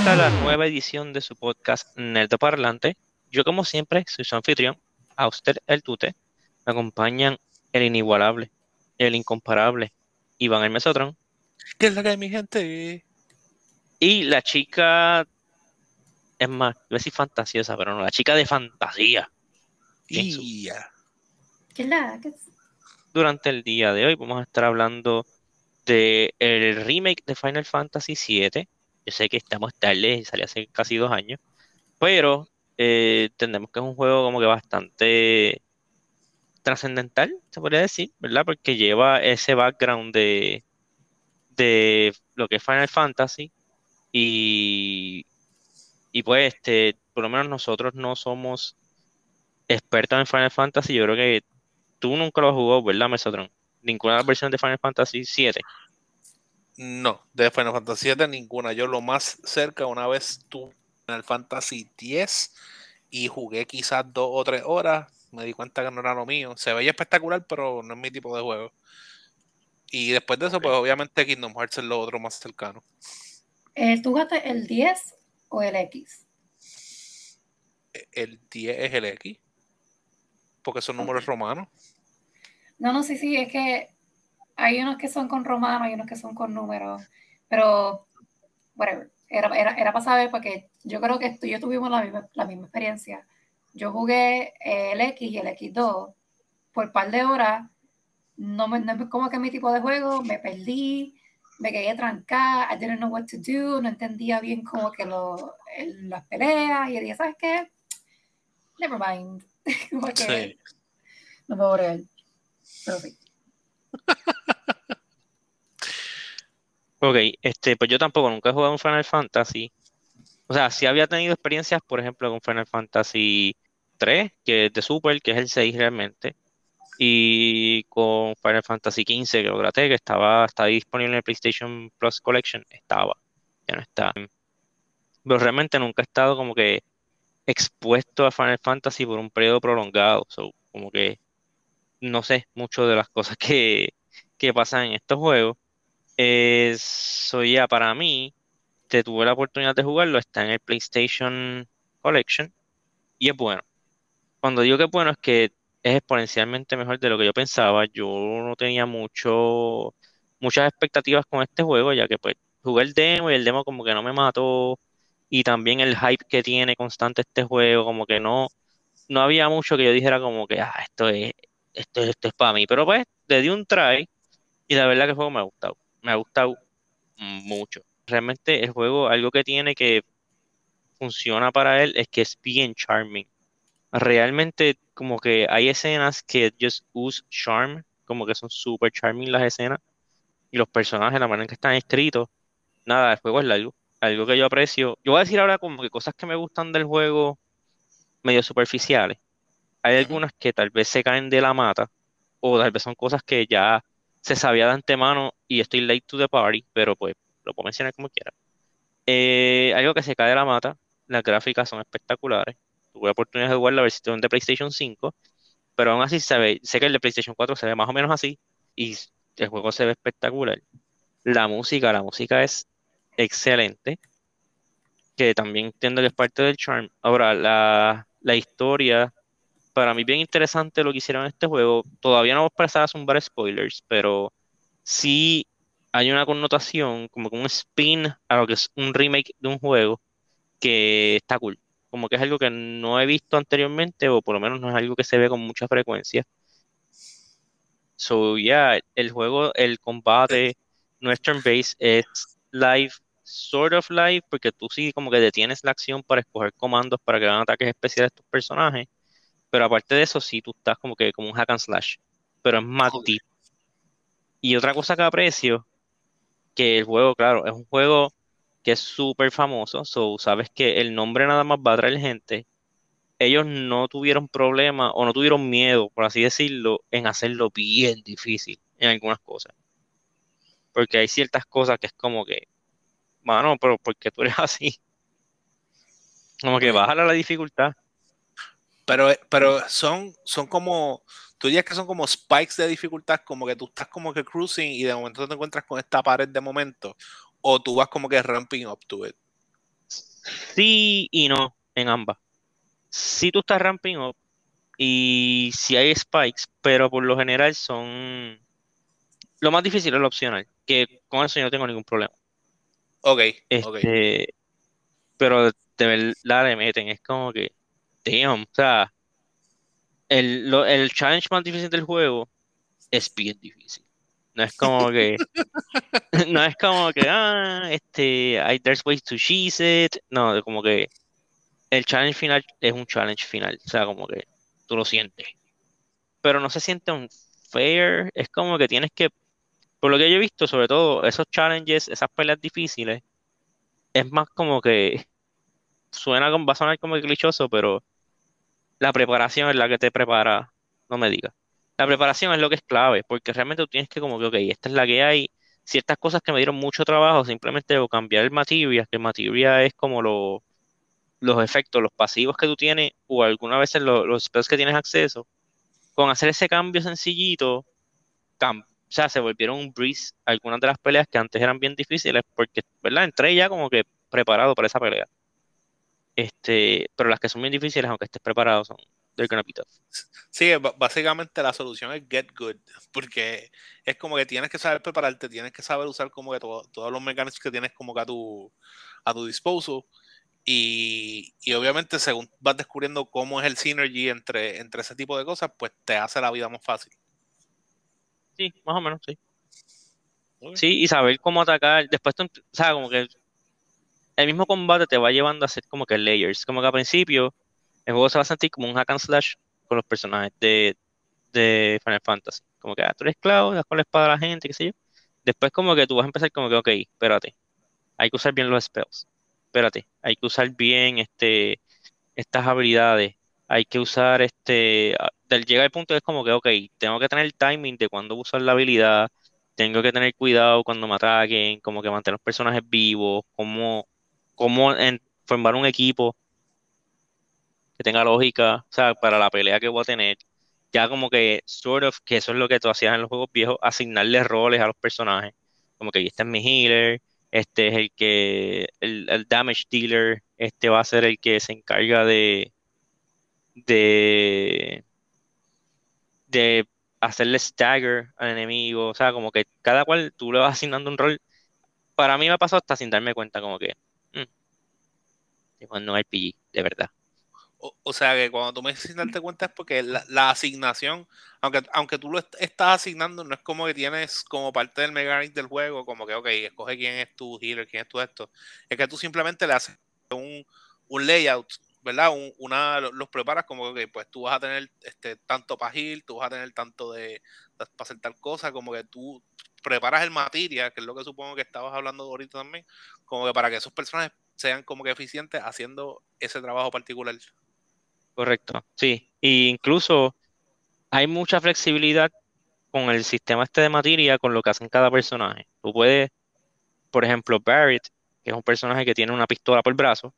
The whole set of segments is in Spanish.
A esta la nueva edición de su podcast Nerdo Parlante. Yo, como siempre, soy su anfitrión, Auster el Tute. Me acompañan el inigualable, el incomparable, Iván el Mesotron. ¿Qué es la que hay, mi gente? Y la chica, es más, voy a decir fantasiosa, pero no, la chica de fantasía. Y ya. ¿Qué es la? ¿Qué es? Durante el día de hoy vamos a estar hablando de el remake de Final Fantasy VII. Yo sé que estamos tarde, salió hace casi dos años, pero eh, entendemos que es un juego como que bastante trascendental, se podría decir, ¿verdad? Porque lleva ese background de, de lo que es Final Fantasy y, y pues este, por lo menos nosotros no somos expertos en Final Fantasy, yo creo que tú nunca lo jugó, ¿verdad, Mesotron? Ninguna versiones de Final Fantasy 7. No, de Final Fantasy VII ninguna. Yo lo más cerca una vez tuve Final Fantasy X y jugué quizás dos o tres horas. Me di cuenta que no era lo mío. Se veía espectacular, pero no es mi tipo de juego. Y después de eso, pues obviamente Kingdom Hearts es lo otro más cercano. Eh, ¿Tú jugaste el 10 o el X? El 10 es el X. Porque son números romanos. No, no, sí, sí, es que hay unos que son con romanos, hay unos que son con números, pero, whatever, era, era, era para saber porque yo creo que tú y yo tuvimos la misma, la misma experiencia. Yo jugué eh, el X y el X2 por un par de horas, no, me, no es como que mi tipo de juego, me perdí, me quedé trancada, I didn't know what to do, no entendía bien como que lo, el- las peleas, y dije, ¿sabes qué? Never mind. Como que Sí. no puedo bregar. Pero sí. Ok, este, pues yo tampoco nunca he jugado un Final Fantasy. O sea, sí había tenido experiencias, por ejemplo, con Final Fantasy 3, que es de Super, que es el 6 realmente. Y con Final Fantasy 15, que lo traté, que estaba, está disponible en el PlayStation Plus Collection, estaba, ya no está. Pero realmente nunca he estado como que expuesto a Final Fantasy por un periodo prolongado. So, como que no sé mucho de las cosas que, que pasan en estos juegos. Eso ya para mí, te tuve la oportunidad de jugarlo, está en el PlayStation Collection y es bueno. Cuando digo que es bueno es que es exponencialmente mejor de lo que yo pensaba. Yo no tenía mucho, muchas expectativas con este juego, ya que pues jugué el demo y el demo como que no me mató. Y también el hype que tiene constante este juego, como que no, no había mucho que yo dijera como que, ah, esto es, esto, esto es para mí. Pero pues le di un try y la verdad que el juego me ha gustado. Me ha gustado mucho. Realmente el juego, algo que tiene que funciona para él es que es bien charming. Realmente como que hay escenas que just use charm, como que son super charming las escenas y los personajes, la manera en que están escritos. Nada, el juego es largo. Algo que yo aprecio. Yo voy a decir ahora como que cosas que me gustan del juego medio superficiales. Hay algunas que tal vez se caen de la mata o tal vez son cosas que ya se sabía de antemano y estoy late to the party, pero pues lo puedo mencionar como quiera. Eh, algo que se cae de la mata, las gráficas son espectaculares. Tuve oportunidad de jugar la versión de PlayStation 5, pero aún así se ve, sé que el de PlayStation 4 se ve más o menos así y el juego se ve espectacular. La música, la música es excelente, que también entiendo que es parte del charm. Ahora, la, la historia, para mí bien interesante lo que hicieron en este juego. Todavía no vamos a pasar a zumbar spoilers, pero sí hay una connotación, como que un spin a lo que es un remake de un juego que está cool. Como que es algo que no he visto anteriormente, o por lo menos no es algo que se ve con mucha frecuencia. So, yeah, el juego, el combate, no es turn-based, es live, sort of live, porque tú sí como que detienes la acción para escoger comandos para que hagan ataques especiales a tus personajes. Pero aparte de eso, sí, tú estás como que como un hack and slash. Pero es más Ok. deep. Y otra cosa que aprecio, que el juego, claro, es un juego que es súper famoso, so sabes que el nombre nada más va a atraer gente. Ellos no tuvieron problema o no tuvieron miedo, por así decirlo, en hacerlo bien difícil en algunas cosas. Porque hay ciertas cosas que es como que, mano, pero ¿por qué tú eres así? Como que Ok. bájale la dificultad. Pero, pero son, son como, tú dirías que son como spikes de dificultad, como que tú estás como que cruising y de momento te encuentras con esta pared de momento. ¿O tú vas como que ramping up to it? Sí y no, en ambas. Si tú estás ramping up y si hay spikes, pero por lo general son... Lo más difícil es lo opcional, que con eso yo no tengo ningún problema. Ok, ok. Este, pero de verdad le meten, es como que, damn, o sea, el, el challenge más difícil del juego es bien difícil. No es como que, no es como que, ah, este, hay, there's ways to cheese it. No, como que el challenge final es un challenge final, o sea, como que tú lo sientes. Pero no se siente un fair, es como que tienes que, por lo que yo he visto, sobre todo esos challenges, esas peleas difíciles, es más como que suena va a sonar como clichoso, pero la preparación es la que te prepara, no me digas. La preparación es lo que es clave, porque realmente tú tienes que como que, ok, esta es la que hay, ciertas cosas que me dieron mucho trabajo, simplemente debo cambiar el materia, que el es como lo- los efectos, los pasivos que tú tienes, o algunas veces lo- los spells que tienes acceso, con hacer ese cambio sencillito, cam- o se volvieron un breeze algunas de las peleas que antes eran bien difíciles, porque, ¿verdad? Entré ya como que preparado para esa pelea. Este, pero las que son bien difíciles, aunque estés preparado, son they're gonna be tough. Sí, básicamente la solución es get good, porque es como que tienes que saber prepararte, tienes que saber usar como que todo- todos los mecanismos que tienes como que a tu, a tu disposal y, y obviamente según vas descubriendo cómo es el synergy entre, entre ese tipo de cosas, pues te hace la vida más fácil. Sí, más o menos, sí. Sí, y saber cómo atacar. Después, tú, o sea, como que el mismo combate te va llevando a hacer como que layers. Como que al principio el juego se va a sentir como un hack and slash con los personajes de, de Final Fantasy. Como que ah, tú eres esclavo, das con la espada a la gente, qué sé yo. Después como que tú vas a empezar como que, ok, espérate, hay que usar bien los spells. Espérate, hay que usar bien este, estas habilidades. Hay que usar este... ah, del- Llega el punto es como que, ok, tengo que tener el timing de cuándo usar la habilidad tengo que tener cuidado cuando me ataquen, como que mantener los personajes vivos, cómo, cómo en- formar un equipo que tenga lógica, o sea, para la pelea que voy a tener. Ya como que, sort of, que eso es lo que tú hacías en los juegos viejos, asignarle roles a los personajes. Como que este es mi healer, este es el que, el, el damage dealer, este va a ser el que se encarga de, de, de hacerle stagger al enemigo, o sea, como que cada cual tú le vas asignando un rol. Para mí me pasado hasta sin darme cuenta, como que, mm, un RPG, de verdad. O, o sea que cuando tú me dices sin darte cuenta es porque la, asignación, aunque, aunque tú lo est- estás asignando, no es como que tienes como parte del mechanic del juego, como que, ok, escoge quién es tu healer, quién es tu esto. Es que tú simplemente le haces un, un layout, ¿verdad? Un- una, lo- los preparas como que, pues tú vas a tener este, tanto para heal, tú vas a tener tanto de, para hacer tal cosa, como que tú preparas el materia, que es lo que supongo que estabas hablando ahorita también, como que para que esos personajes sean como que eficientes haciendo ese trabajo particular. Correcto, sí. Y incluso hay mucha flexibilidad con el sistema este de materia, con lo que hacen cada personaje. Tú puedes, por ejemplo, Barrett, que es un personaje que tiene una pistola por brazo,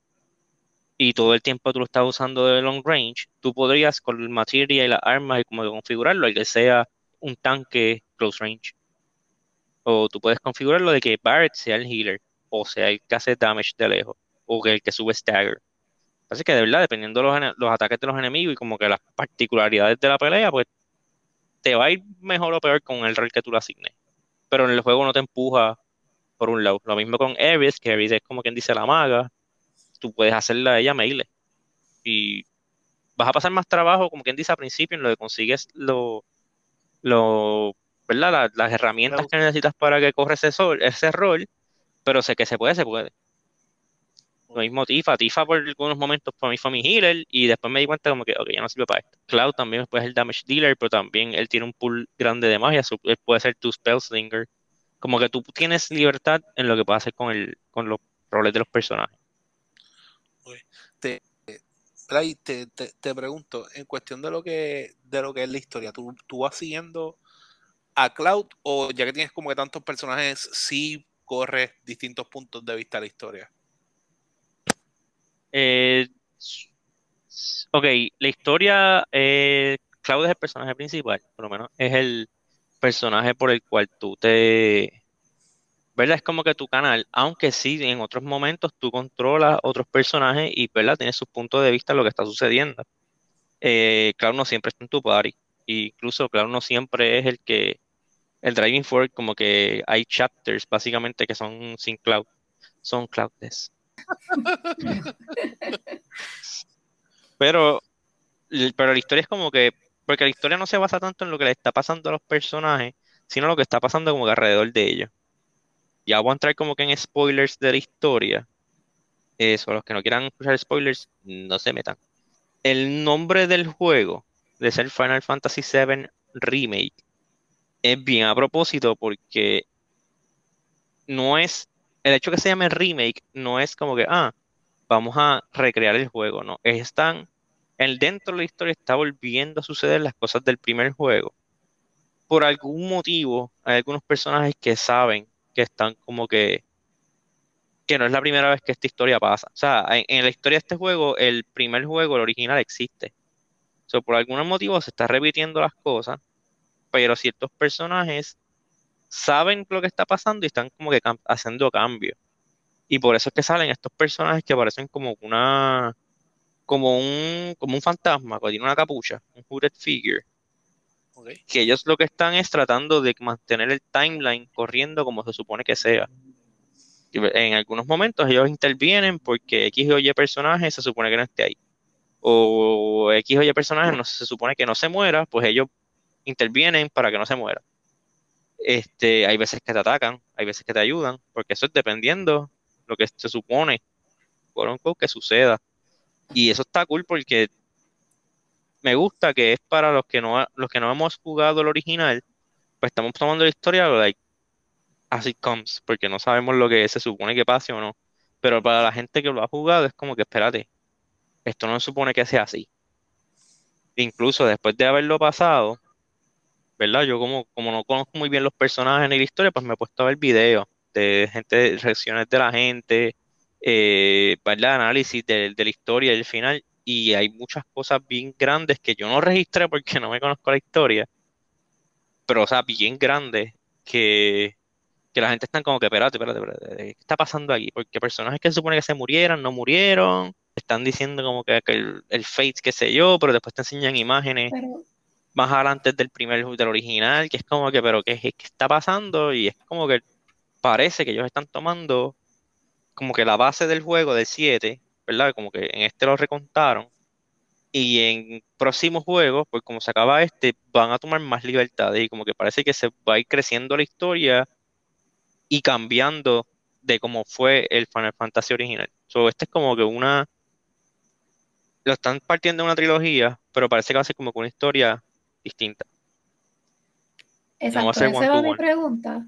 y todo el tiempo tú lo estás usando de long range, tú podrías con el materia y las armas y como configurarlo, y que sea un tanque close range. O tú puedes configurarlo de que Barrett sea el healer, o sea el que hace damage de lejos, o que el que sube stagger. Así que de verdad, dependiendo de los, los ataques de los enemigos y como que las particularidades de la pelea, pues te va a ir mejor o peor con el rol que tú le asignes. Pero en el juego no te empuja por un lado. Lo mismo con Ares, que Ares es como quien dice la maga. Tú puedes hacerla a ella melee. Y vas a pasar más trabajo, como quien dice al principio, en lo que consigues lo, lo, ¿verdad? La- las herramientas que necesitas para que corra ese, sol, ese rol. Pero sé que se puede, se puede. Lo mismo Tifa. Tifa por algunos momentos para mí fue mi healer y después me di cuenta como que, ok, ya no sirve para esto. Cloud también es el damage dealer, pero también él tiene un pool grande de magia, él puede ser tu spellslinger. Como que tú tienes libertad en lo que puedes hacer con, el, con los roles de los personajes. Te, te, te pregunto, en cuestión de lo que, de lo que es la historia, ¿tú, tú vas siguiendo a Cloud o ya que tienes como que tantos personajes, sí corres distintos puntos de vista de la historia? Eh, ok, la historia, eh, Cloud es el personaje principal, por lo menos es el personaje por el cual tú te, ¿verdad? Es como que tu canal, aunque sí, en otros momentos tú controlas otros personajes y, ¿verdad? Tienes sus puntos de vista de lo que está sucediendo. Eh, Cloud no siempre está en tu party. incluso Cloud no siempre es el que, el driving forward, como que hay chapters básicamente que son sin Cloud, son Cloudless. pero, pero la historia es como que, porque la historia no se basa tanto en lo que le está pasando a los personajes, sino lo que está pasando como que alrededor de ellos ya voy a entrar como que en spoilers de la historia. Eso, los que no quieran escuchar spoilers, no se metan. El nombre del juego, de ser Final Fantasy VII Remake, es bien a propósito porque no es, el hecho que se llame remake no es como que, ah, vamos a recrear el juego, no, están, el dentro de la historia está volviendo a suceder las cosas del primer juego. Por algún motivo, hay algunos personajes que saben que están como que que no es la primera vez que esta historia pasa. O sea, en, la historia de este juego, el primer juego, el original, existe. O por algún motivo se está repitiendo las cosas, pero ciertos personajes saben lo que está pasando y están como que haciendo cambios. Y por eso es que salen estos personajes que parecen como una como un como un fantasma, que tiene una capucha, un hooded figure que ellos lo que están es tratando de mantener el timeline corriendo como se supone que sea. En algunos momentos ellos intervienen porque X o Y personaje se supone que no esté ahí. O X o Y personaje no, se supone que no se muera, pues ellos intervienen para que no se muera. Este, hay veces que te atacan, hay veces que te ayudan, porque eso es dependiendo lo que se supone, que suceda. Y eso está cool porque me gusta que es para los que no los que no hemos jugado el original, pues estamos tomando la historia like as it comes, porque no sabemos lo que se supone que pase o no. Pero para la gente que lo ha jugado es como que espérate, esto no se supone que sea así. Incluso después de haberlo pasado, ¿verdad? Yo como, como no conozco muy bien los personajes ni la historia, pues me he puesto a ver videos de gente, reacciones de la gente, eh, ¿verdad? Análisis de, de la historia y el final y hay muchas cosas bien grandes que yo no registré porque no me conozco la historia, pero o sea, bien grandes que, la gente está como que, espérate, espérate, espérate, ¿qué está pasando aquí? Porque personajes que se supone que se murieran, no murieron, están diciendo como que, el, el Fate, qué sé yo, pero después te enseñan imágenes más adelante del primer, del original, que es como que, pero ¿qué, qué está pasando? Y es como que parece que ellos están tomando como que la base del juego del 7 ¿verdad? Como que en este lo recontaron. Y en próximos juegos, pues como se acaba este, van a tomar más libertades y como que parece que se va a ir creciendo la historia y cambiando de cómo fue el Final Fantasy original. So, este es como que una... Lo están partiendo de una trilogía, pero parece que va a ser como que una historia distinta. Exacto, esa era mi pregunta.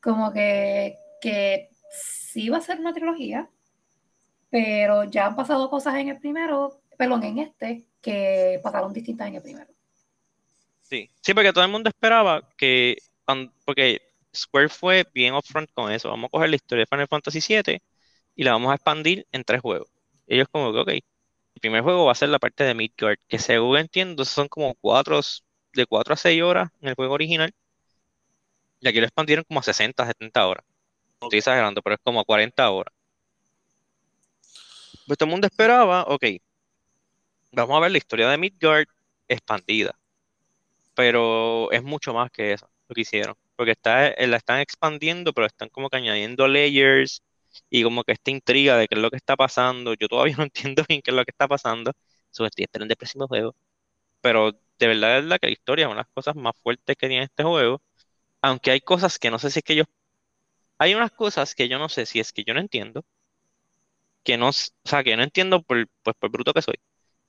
Como que, que sí va a ser una trilogía, pero ya han pasado cosas en el primero, perdón, en este, que pasaron distintas en el primero. Sí, sí, porque todo el mundo esperaba que, porque Square fue bien upfront con eso, vamos a coger la historia de Final Fantasy VII y la vamos a expandir en tres juegos. Ellos como que, ok, el primer juego va a ser la parte de Midgard, que según entiendo son como cuatro, de 4 a 6 horas en el juego original, y aquí lo expandieron como a 60, 70 horas. Estoy exagerando, pero es como a 40 horas. Pues todo el mundo esperaba, ok, vamos a ver la historia de Midgard expandida. Pero es mucho más que eso, lo que hicieron. Porque está, eh, la están expandiendo, pero están como que añadiendo layers y como que esta intriga de qué es lo que está pasando. Yo todavía no entiendo bien qué es lo que está pasando. Eso estoy esperando el próximo juego. Pero de verdad es la que la historia es una de las cosas más fuertes que tiene este juego. Aunque hay cosas que no sé si es que yo... Hay unas cosas que yo no sé si es que yo no entiendo que no, o sea, que no entiendo por, pues por bruto que soy,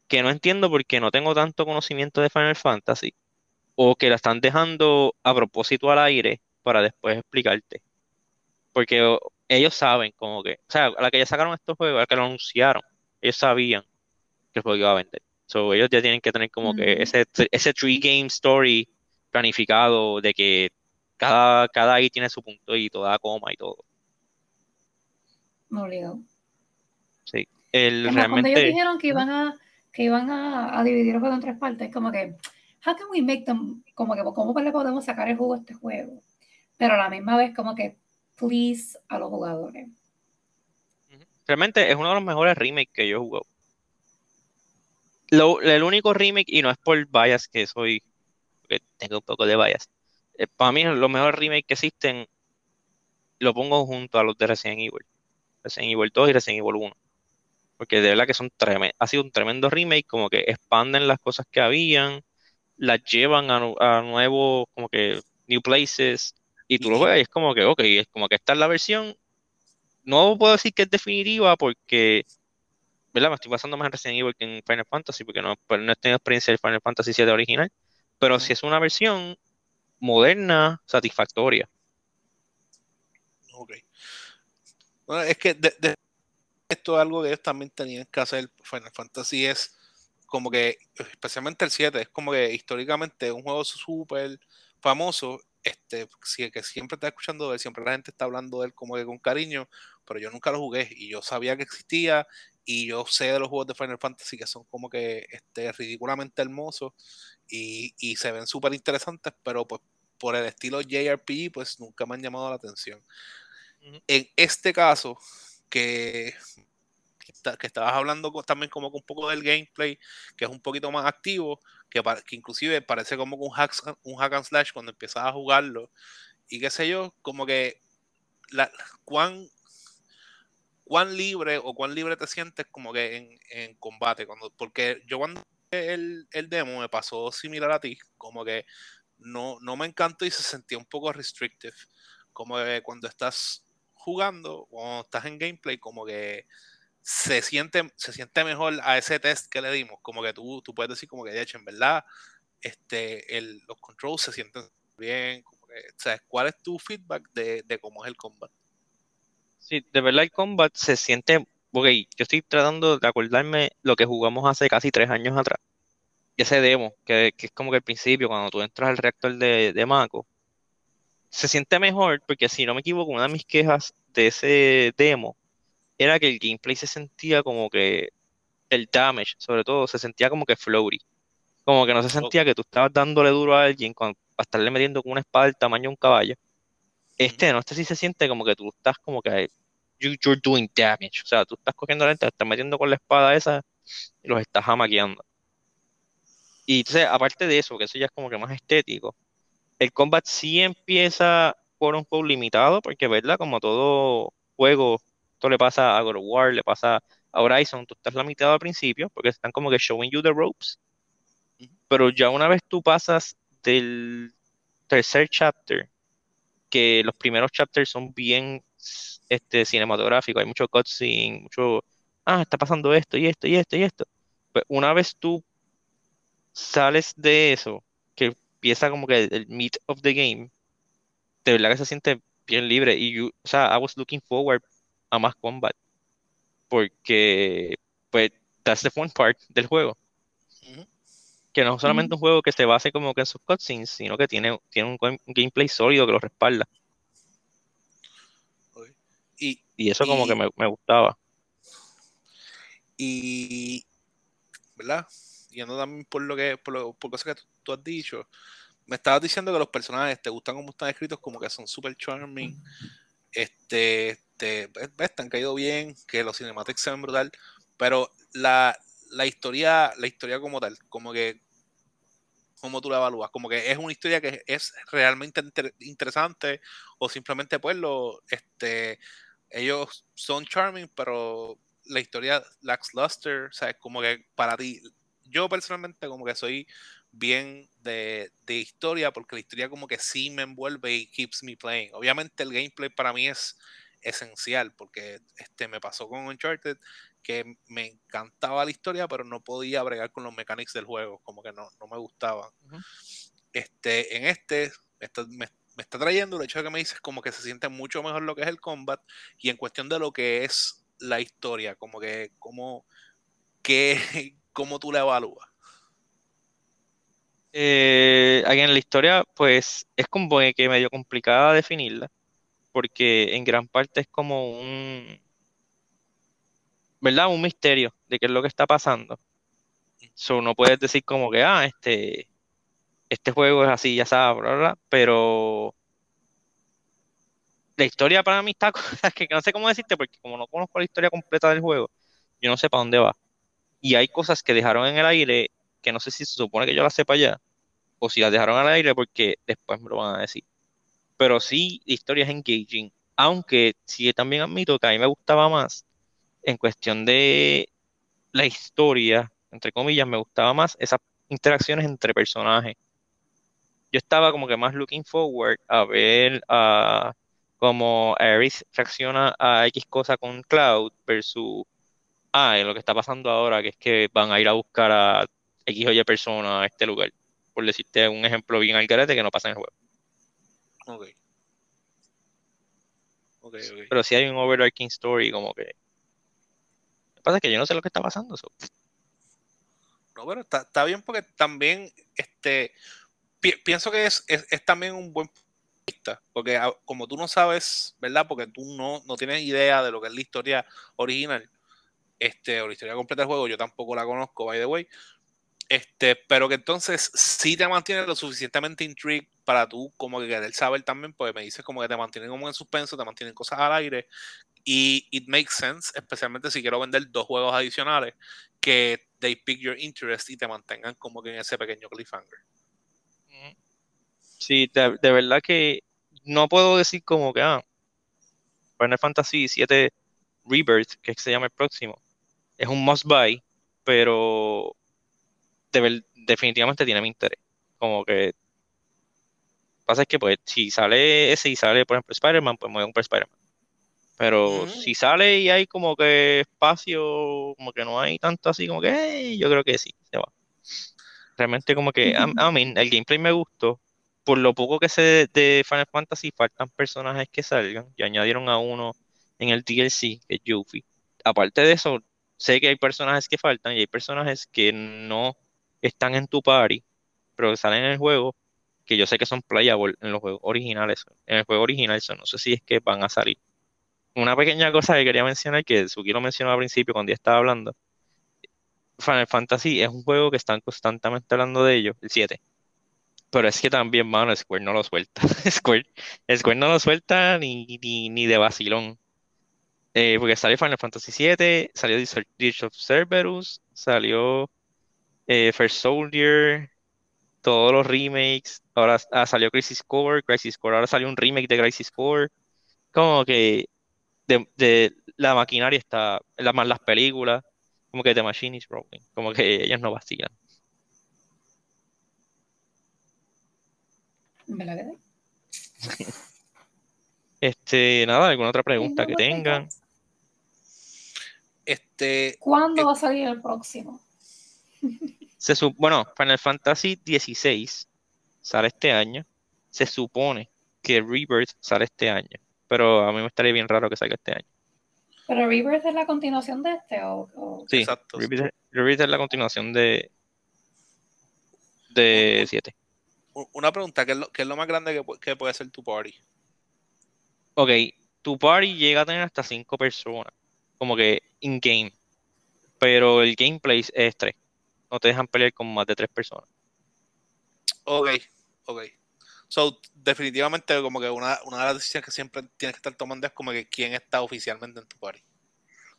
que no entiendo porque no tengo tanto conocimiento de Final Fantasy, o que la están dejando a propósito al aire para después explicarte. Porque ellos saben como que, o sea, a la que ya sacaron estos juegos, a la que lo anunciaron, ellos sabían que el juego iba a vender. So, ellos ya tienen que tener como que ese, ese three game story planificado de que cada, cada ahí tiene su punto y toda coma y todo. No El, realmente... Cuando ellos dijeron que iban a, que iban a, dividir el juego en tres partes, como que, how can we make them, como que, ¿cómo le podemos sacar el juego a este juego? Pero a la misma vez, como que, please a los jugadores. Realmente es uno de los mejores remakes que yo he jugado. Lo, el único remake, y no es por bias que soy, que tengo un poco de bias, eh, para mí los mejores remakes que existen lo pongo junto a los de Resident Evil. Resident Evil 2 y Resident Evil 1. Porque de verdad que son ha sido un tremendo remake, como que expanden las cosas que habían, las llevan a, a nuevos, como que, new places, y tú lo ves, y es como que, ok, es como que esta es la versión, no puedo decir que es definitiva porque, ¿verdad? Me estoy pasando más en Resident Evil que en Final Fantasy, porque no, pues, no he tenido experiencia del Final Fantasy 7 original, pero si es una versión moderna, satisfactoria. Ok. Bueno, es que esto es algo que ellos también tenían que hacer. Final Fantasy es como que, especialmente el 7, es como que históricamente un juego súper famoso. Este, que siempre está escuchando de él, siempre la gente está hablando de él como que con cariño, pero yo nunca lo jugué y yo sabía que existía y yo sé de los juegos de Final Fantasy que son como que este, ridículamente hermosos y, y se ven súper interesantes, pero pues por el estilo JRPG, pues nunca me han llamado la atención. En este caso, que, que estabas hablando también como un poco del gameplay, que es un poquito más activo, que, que inclusive parece como un hack, un hack and slash cuando empiezas a jugarlo, y qué sé yo, como que cuán, cuán libre o cuán libre te sientes como que en, en combate, cuando, porque yo cuando el, el demo me pasó similar a ti, como que no, no me encantó y se sentía un poco restrictive. Como que cuando estás jugando, o estás en gameplay, como que se siente, se siente mejor a ese test que le dimos. Como que tú, tú puedes decir como que de hecho, en verdad, este, el, los controls se sienten bien. Como que, ¿Cuál es tu feedback de, de cómo es el combat? Sí, de verdad el combat se siente, ok, yo estoy tratando de acordarme lo que jugamos hace casi tres años atrás ese demo, que, es como que al principio, cuando tú entras al reactor de, de Mako, se siente mejor porque si no me equivoco, una de mis quejas de ese demo era que el gameplay se sentía como que el damage, sobre todo, se sentía como que floaty. Como que no se sentía que tú estabas dándole duro a alguien para estarle metiendo con una espada del tamaño de un caballo. Este no, este sí se siente como que tú estás como que you're doing damage. O sea, tú estás cogiendo la gente, te estás metiendo con la espada esa y los estás amaqueando. Y entonces, aparte de eso, que eso ya es como que más estético, el combat sí empieza por un poco limitado, porque, ¿verdad? Como todo juego, esto le pasa a God of War, le pasa a Horizon, tú estás limitado al principio, porque están como que showing you the ropes. Pero ya una vez tú pasas del tercer chapter, que los primeros chapters son bien este, cinematográficos, hay mucho cutscene, mucho, ah, está pasando esto y esto y esto y esto. Pues una vez tú sales de eso, que empieza como que el meat of the game, de verdad que se siente bien libre. Y yo, o sea, I was looking forward a más combat. Porque, pues, that's the fun part del juego. Que no es solamente un juego que se base como que en sus cutscenes, sino que tiene, tiene un, gameplay sólido que lo respalda. Y, eso como que me, me gustaba. Y, ¿verdad? yendo también por lo que, por, lo, por cosas que tú, has dicho, me estabas diciendo que los personajes te gustan como están escritos, como que son super charming, este, te, ves, te han caído bien, que los cinematics se ven brutal, pero la, la historia, la historia como tal, como que como tú la evalúas, como que es una historia que es realmente interesante o simplemente pues lo, este, ellos son charming, pero la historia lacks luster, o sea, como que para ti yo personalmente como que soy bien de, historia porque la historia como que sí me envuelve y keeps me playing. Obviamente el gameplay para mí es esencial porque este me pasó con Uncharted que me encantaba la historia pero no podía bregar con los mechanics del juego, como que no, no me gustaban. Este, en este me, me, está trayendo el hecho de que me dices como que se siente mucho mejor lo que es el combat y en cuestión de lo que es la historia, como que como que ¿cómo tú la evalúas? Eh, en la historia, pues es como que medio complicada definirla, porque en gran parte es como un, ¿verdad? Un misterio de qué es lo que está pasando. So, no puedes decir como que, ah, este, este juego es así, ya sabes, pero la historia para mí está que no sé cómo decirte, porque como no conozco la historia completa del juego, yo no sé para dónde va. Y hay cosas que dejaron en el aire que no sé si se supone que yo las sepa ya, o si las dejaron al aire porque después me lo van a decir. Pero sí, la historia es engaging. Aunque sí también admito que a mí me gustaba más en cuestión de la historia, entre comillas, me gustaba más esas interacciones entre personajes. Yo estaba como que más looking forward a ver a cómo Aerith reacciona a X cosa con Cloud versus ah, lo que está pasando ahora, que es que van a ir a buscar a X o Y persona a este lugar. Por decirte un ejemplo bien al garete que no pasa en el juego. Ok. Ok, ok. Pero si hay un overarching story como que... Lo que pasa es que yo no sé lo que está pasando. so. No, pero está, está bien porque también este pi- pienso que es, es, es también un buen vista, porque a- como tú no sabes, ¿verdad? Porque tú no, no tienes idea de lo que es la historia original, este, o la historia completa del juego, yo tampoco la conozco, by the way. Este, pero que entonces sí te mantiene lo suficientemente intrigued para tú como que querer saber también, porque me dices como que te mantienen como en suspenso, te mantienen cosas al aire, y it makes sense, especialmente si quiero vender dos juegos adicionales, que they pick your interest y te mantengan como que en ese pequeño cliffhanger. Sí, de, verdad que no puedo decir como que, ah, Final Fantasy VII Rebirth, que se llama el próximo, es un must buy, pero de ver- definitivamente tiene mi interés. Como que pasa es que pues si sale ese y sale por ejemplo Spider-Man, pues me voy a comprar Spider-Man. Pero Ujú. si sale y hay como que espacio, como que no hay tanto así, como que "Hey", yo creo que sí, se va. Realmente como que, a, a mí, el gameplay me gustó. Por lo poco que sé de, de Final Fantasy, faltan personajes que salgan. Y añadieron a uno en el DLC, que es Yuffie. Aparte de eso, sé que hay personajes que faltan y hay personajes que no están en tu party, pero que salen en el juego, que yo sé que son playable en los juegos originales. En el juego original, so no sé si es que van a salir. Una pequeña cosa que quería mencionar, que Suki lo mencionó al principio cuando ya estaba hablando. Final Fantasy es un juego que están constantemente hablando de ello, el 7. Pero es que también, mano, Square no lo suelta. Square, Square no lo suelta ni, ni, ni de vacilón. Eh, porque salió Final Fantasy 7, salió Dis- Dirge of Cerberus, salió eh, First Soldier, todos los remakes. Ahora ah, salió Crisis Core, Crisis Core, ahora salió un remake de Crisis Core. Como que de, de la maquinaria está, la, más las películas, como que The Machine is rolling, como que ellos no vacilan. ¿Verdad que sí? Este, nada, alguna otra pregunta que tengan. Este, ¿Cuándo Eh, va a salir el próximo? Se su- bueno, Final Fantasy XVI sale este año. Se supone que Rebirth sale este año, pero a mí me estaría bien raro que salga este año. ¿Pero Rebirth es la continuación de este? O, o- Sí, Exacto. Rebirth, Rebirth es la continuación de de 7. u- una pregunta, ¿qué es lo, qué es lo más grande que, que puede ser tu party? Ok, tu party llega a tener hasta 5 personas, como que in-game, pero el gameplay es 3. No te dejan pelear con más de 3 personas. Ok, ok. So, definitivamente como que una, una de las decisiones que siempre tienes que estar tomando es como que quién está oficialmente en tu party.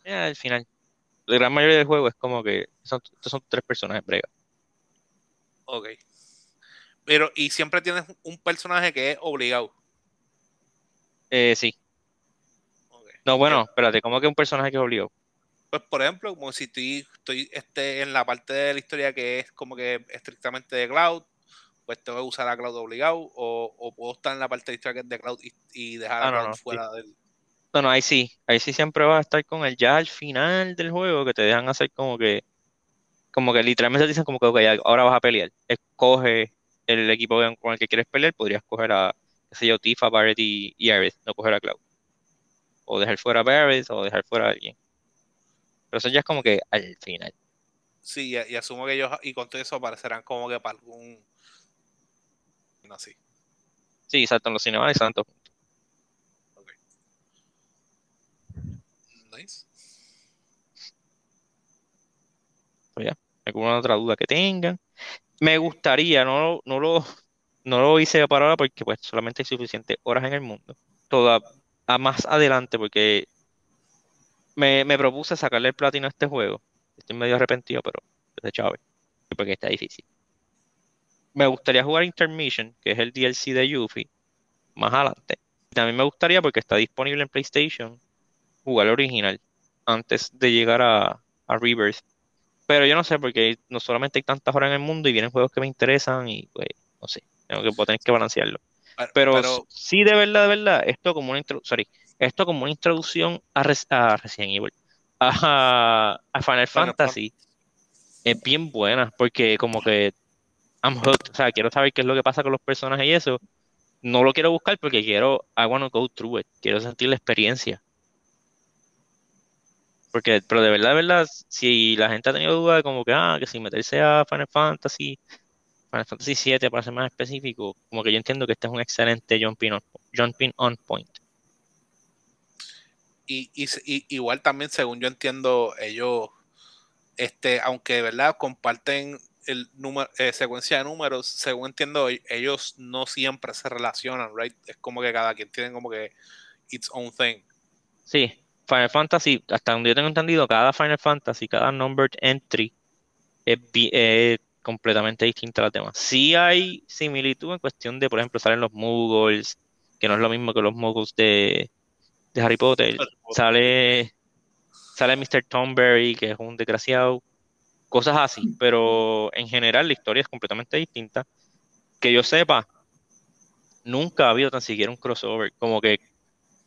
Ya, al final, la gran mayoría del juego es como que son, estos son tres personajes brega. Ok. Pero, y siempre tienes un personaje que es obligado. Eh, sí. No, bueno, espérate, ¿cómo que un personaje que es obligado? Pues, por ejemplo, como si estoy, estoy este, en la parte de la historia que es como que estrictamente de Cloud, pues tengo que usar a Cloud obligado, o, o puedo estar en la parte de la historia que es de Cloud y, y dejar a Ah, no, Cloud no, fuera del. No, no, ahí sí. Ahí sí siempre vas a estar con él ya al final del juego que te dejan hacer como que, como que literalmente te dicen como que, ok, ahora vas a pelear. Escoge el equipo con el que quieres pelear. Podrías coger a, qué sé yo, Tifa, Barrett y, y Aerith, no coger a Cloud. O dejar fuera a Barrett o dejar fuera a alguien. Pero eso ya es como que al final. Sí, y, y asumo que ellos, y con todo eso aparecerán como que para algún. Así. Sí, en los cinemas y santos. Nice. alguna otra duda que tengan. Me gustaría, no, lo- no lo, no lo hice para ahora porque pues solamente hay suficientes horas en el mundo. Toda, a más adelante, porque me, me propuse sacarle el platino a este juego. Estoy medio arrepentido, pero de chave, porque está difícil. Me gustaría jugar Intermission, que es el DLC de Yuffie, más adelante. También me gustaría, porque está disponible en PlayStation, jugar el original antes de llegar a, a Rebirth. Pero yo no sé, porque no solamente hay tantas horas en el mundo y vienen juegos que me interesan y pues, no sé, tengo que tener que balancearlo. Pero, sí, de verdad, de verdad, esto como una sorry, esto como una introducción a, a Resident Evil, a, Final Fantasy, es bien buena, porque como que I'm hooked, o sea, quiero saber qué es lo que pasa con los personajes y eso. No lo quiero buscar porque quiero, I want to go through it, quiero sentir la experiencia. Porque, pero de verdad, de verdad, si la gente ha tenido duda de como que, ah, que si meterse a Final Fantasy, Final Fantasy 7 para ser más específico, como que yo entiendo que este es un excelente on, jumping on point. Y, igual también, según yo entiendo, ellos, este, aunque verdad comparten el número, eh, secuencia de números, según entiendo, ellos no siempre se relacionan, right? Es como que cada quien tiene como que its own thing. Sí, Final Fantasy, hasta donde yo tengo entendido, cada Final Fantasy, cada numbered entry es, completamente distinta a la tema. Sí hay similitud en cuestión de, por ejemplo, salen los Muggles, que no es lo mismo que los Muggles de, Harry Potter. Sale, sale Mr. Tomberry, que es un desgraciado. Cosas así, pero en general la historia es completamente distinta. Que yo sepa, nunca ha habido tan siquiera un crossover. Como que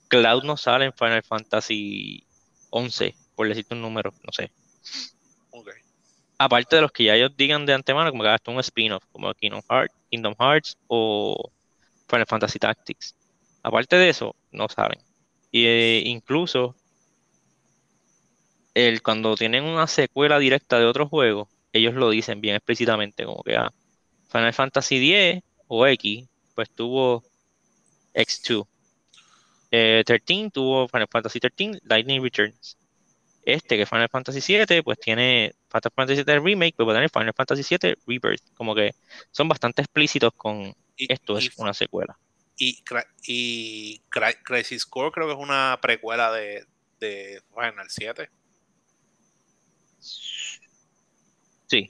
Cloud no sale en Final Fantasy 11, por decirte un número, no sé. Aparte de los que ya ellos digan de antemano, como que hasta un spin-off, como Kingdom Hearts, Kingdom Hearts o Final Fantasy Tactics. Aparte de eso, no saben. Y eh, incluso el, cuando tienen una secuela directa de otro juego, ellos lo dicen bien explícitamente, como que ah, Final Fantasy X o X, pues tuvo X2. 13 eh, tuvo Final Fantasy 13 Lightning Returns. Este, que Final Fantasy 7, pues tiene Final Fantasy 7 Remake, pues va a tener Final Fantasy 7 Rebirth. Como que son bastante explícitos con esto es una secuela. Y, y Crisis Core creo que es una precuela de, de Final 7. Sí.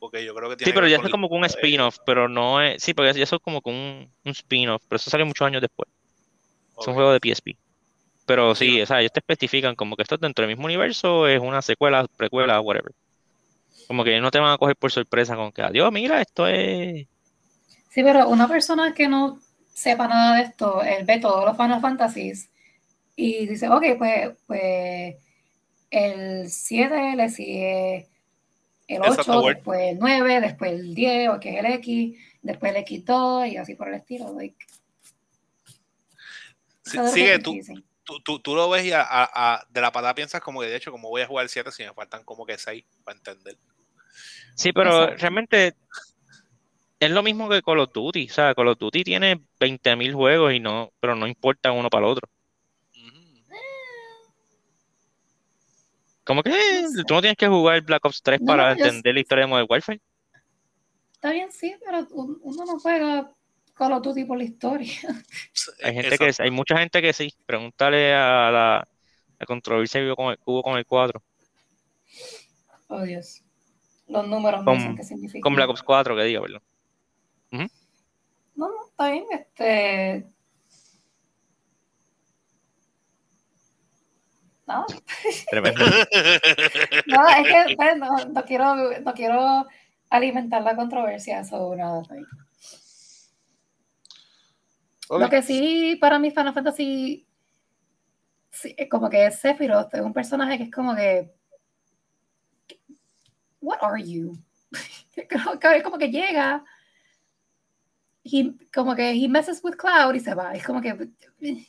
Porque yo creo que tiene Sí, pero ya es como un spin-off, pero no es. Sí, porque eso es como un, un spin-off, pero eso salió muchos años después. Es un juego de PSP. Pero sí, o sea, ellos te especifican como que esto es dentro del mismo universo, es una secuela, precuela, whatever. Como que no te van a coger por sorpresa con que, adiós, mira, esto es... Sí, pero una persona que no sepa nada de esto, él ve todos los Final Fantasies y dice, ok, pues, pues el 7 le sigue el 8, después el 9, después el 10, que es el X, después el X2 y así por el estilo. Like, sigue, tú, tú, tú, lo ves y a, de la patada piensas como que de hecho, como voy a jugar el 7 si me faltan como que 6 para entender. Sí, pero realmente es lo mismo que Call of Duty. O sea, Call of Duty tiene 20.000 juegos y no, pero no importa uno para el otro. Como que tú no tienes que jugar Black Ops 3 para entender la historia de Modern Warfare. Está bien, sí, pero uno no juega Call of Duty por la historia. Hay gente que hay mucha gente que sí. Pregúntale a la, la controversia que con el cubo con el 4. Oh Dios. Los números no sé qué significan. Con Black Ops 4, que diga, No, no, está bien. Este. No. Tremendo. no, es que pues, no, no, quiero, no quiero alimentar la controversia sobre nada. Lo que sí, para mí, Final Fantasy, como que es Sephiroth, es un personaje que es como que. What are you? como que llega, y como que he messes with Cloud y se va. Es como que. ¿Qué,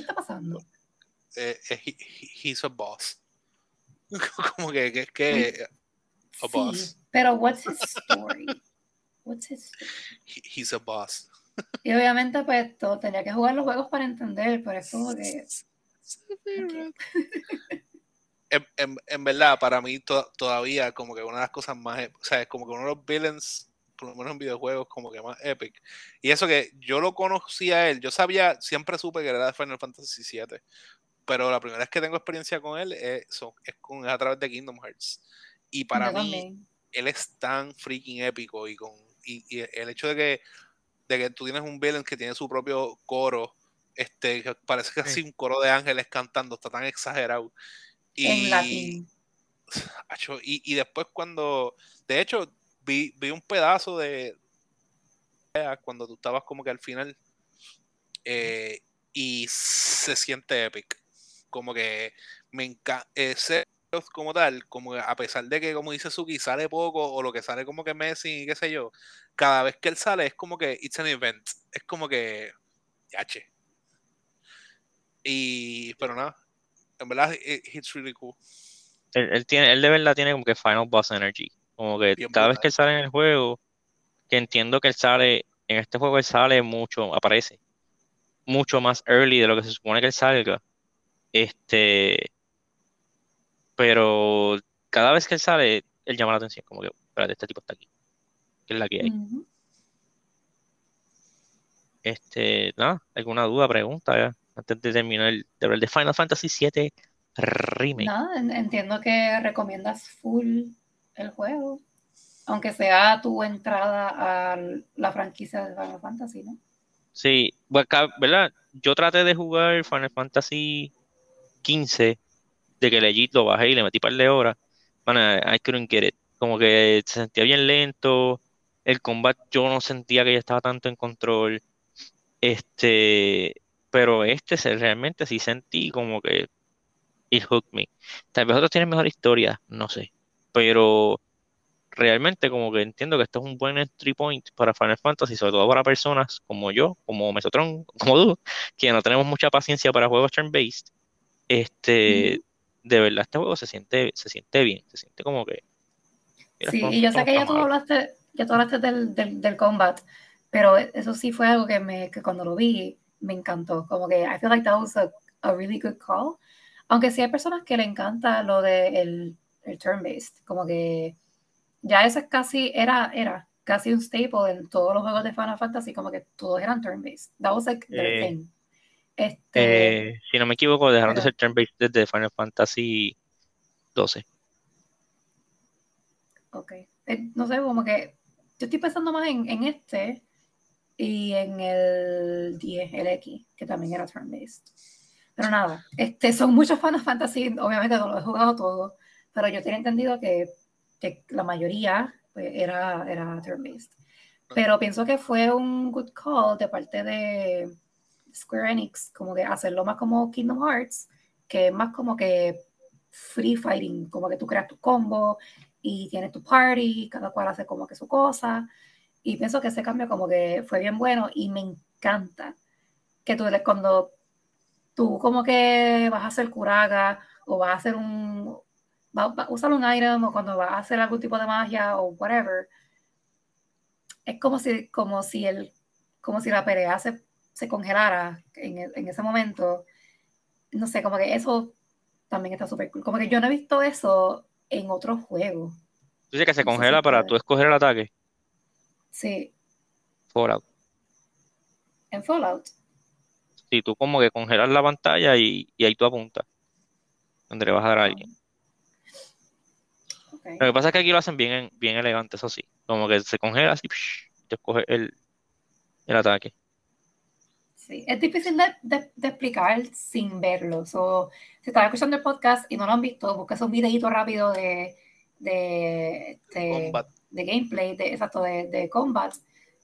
está pasando? Eh, eh he's a boss. como que, que, que a boss. Pero what's his story? What's his story? he's a boss. Y obviamente, pues, todo, tenía que jugar los juegos para entender, pero es como que. En, en, verdad, para mí todavía como que una de las cosas más, o sea, es como que uno de los villains por lo menos en videojuegos, como que más epic. Y eso que yo lo conocía a él, yo sabía, siempre supe que era de Final Fantasy VII, pero la primera vez que tengo experiencia con él es, es, con, a través de Kingdom Hearts. Y para mí, él es tan freaking épico y con y, el hecho de que, de que tú tienes un villain que tiene su propio coro, este, que parece casi un coro de ángeles cantando, está tan exagerado. Y, en latín. Y, y después cuando, de hecho, vi, un pedazo de cuando tú estabas como que al final eh, y se siente epic. Como que me encanta. como tal, como a pesar de que, como dice Suki, sale poco o lo que sale como que Messi y qué sé yo, cada vez que él sale es como que it's an event. Es como que. Yache. Y. Pero nada. En verdad, it's really cool. Él, tiene, él de verdad tiene como que Final Boss Energy. Como que cada vez que él sale en el juego, que entiendo que él sale, en este juego él sale mucho, aparece mucho más early de lo que se supone que él salga. Este, pero cada vez que él sale, él llama la atención, como que, espérate, este tipo está aquí. ¿Qué es la que hay? Este, nada, ¿alguna duda, pregunta antes de terminar de ver de Final Fantasy VII Remake? Nada, entiendo que recomiendas full el juego, aunque sea tu entrada a la franquicia de Final Fantasy, ¿no? Sí, ¿verdad? Yo traté de jugar Final Fantasy 15 de que legit lo bajé y le metí par de horas. Bueno, I couldn't get it. Como que se sentía bien lento. El combate yo no sentía que ya estaba tanto en control. Este, pero este se, realmente sí sentí como que it hooked me. Tal vez otros tienen mejor historia, no sé. Pero realmente como que entiendo que esto es un buen entry point para Final Fantasy, sobre todo para personas como yo, como Mesotron, como tú, que no tenemos mucha paciencia para juegos turn-based. Este, de verdad este juego se siente, se siente bien, se siente como que... sí, y yo sé que ya tú hablaste, ya tú hablaste del, del, del, combat, pero eso sí fue algo que, me, que cuando lo vi me encantó, como que I feel like that was a, a really good call, aunque sí hay personas que le encanta lo de el, el turn-based, como que ya eso es casi, era, era casi un staple en todos los juegos de Final Fantasy, como que todos eran turn-based. That was like eh, thing. Este... Eh, si no me equivoco, dejaron de ser turn-based desde Final Fantasy 12. Ok. Eh, no sé, como que yo estoy pensando más en, en, este y en el 10, el X, que también era turn-based. Pero nada, este, son muchos Final Fantasy, obviamente no lo he jugado todo, pero yo tenía entendido que que la mayoría pues, era, era turn-based. Pero pienso que fue un good call de parte de Square Enix, como que hacerlo más como Kingdom Hearts, que es más como que free fighting, como que tú creas tu combo y tienes tu party, cada cual hace como que su cosa. Y pienso que ese cambio como que fue bien bueno y me encanta que tú cuando tú como que vas a hacer curaga o vas a hacer un, va, a usar un item o cuando va a hacer algún tipo de magia o whatever, es como si, como si, el, como si la pelea se, se congelara en, en, ese momento. No sé, como que eso también está súper cool. Como que yo no he visto eso en otros juegos. ¿Tú dices que se congela para tú escoger el ataque? Sí. Fallout. ¿En Fallout? Sí, tú como que congelas la pantalla y, y ahí tú apuntas. Donde le vas a dar a alguien. Lo que pasa es que aquí lo hacen bien, bien elegante, eso sí. Como que se congela así, y te escoge el, el ataque. Sí, es difícil de, de, explicar sin verlo. So, si están escuchando el podcast y no lo han visto, busca un videito rápido de, de, de, de gameplay, de, exacto, de, de combat,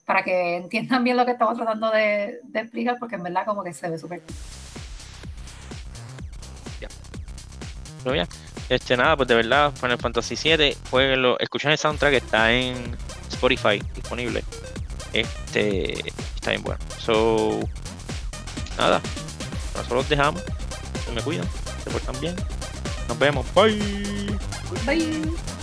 para que entiendan bien lo que estamos tratando de, de explicar, porque en verdad como que se ve súper bien. Ya. Este, nada, pues de verdad, Final Fantasy VII, jueguenlo, escuchen el soundtrack está en Spotify disponible. Este, está bien bueno. So, nada, nosotros los dejamos. Se me cuidan, se portan bien. Nos vemos. Bye. Bye.